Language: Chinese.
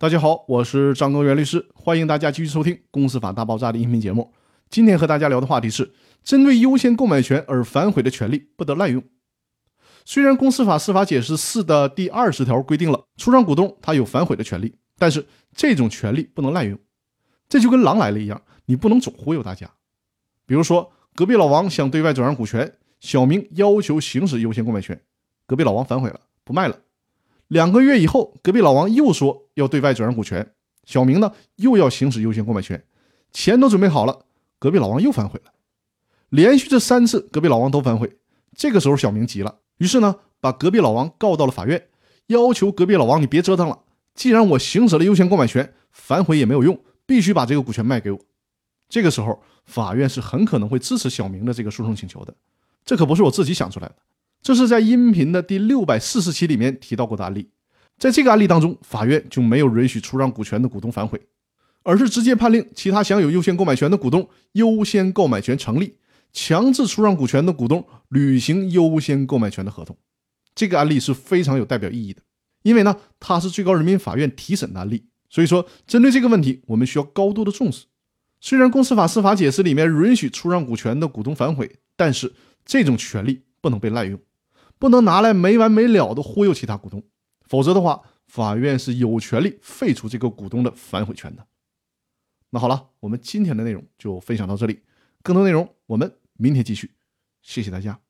大家好，我是张根元律师，欢迎大家继续收听《公司法大爆炸》的音频节目。今天和大家聊的话题是：针对优先购买权而反悔的权利不得滥用。虽然《公司法司法解释四》的第二十条规定了出让股东他有反悔的权利，但是这种权利不能滥用。这就跟狼来了一样，你不能总忽悠大家。比如说，隔壁老王想对外转让股权，小明要求行使优先购买权，隔壁老王反悔了，不卖了。两个月以后，隔壁老王又说要对外转让股权，小明呢又要行使优先购买权，钱都准备好了，隔壁老王又反悔了。连续这三次，隔壁老王都反悔。这个时候，小明急了，于是呢把隔壁老王告到了法院，要求隔壁老王你别折腾了，既然我行使了优先购买权，反悔也没有用，必须把这个股权卖给我。这个时候，法院是很可能会支持小明的这个诉讼请求的。这可不是我自己想出来的。这是在音频的第六百四十期里面提到过的案例，在这个案例当中，法院就没有允许出让股权的股东反悔，而是直接判令其他享有优先购买权的股东优先购买权成立，强制出让股权的股东履行优先购买权的合同。这个案例是非常有代表意义的，因为呢，它是最高人民法院提审的案例，所以说针对这个问题，我们需要高度的重视。虽然公司法司法解释里面允许出让股权的股东反悔，但是这种权利不能被滥用。不能拿来没完没了的忽悠其他股东，否则的话，法院是有权利废除这个股东的反悔权的。那好了，我们今天的内容就分享到这里，更多内容我们明天继续，谢谢大家。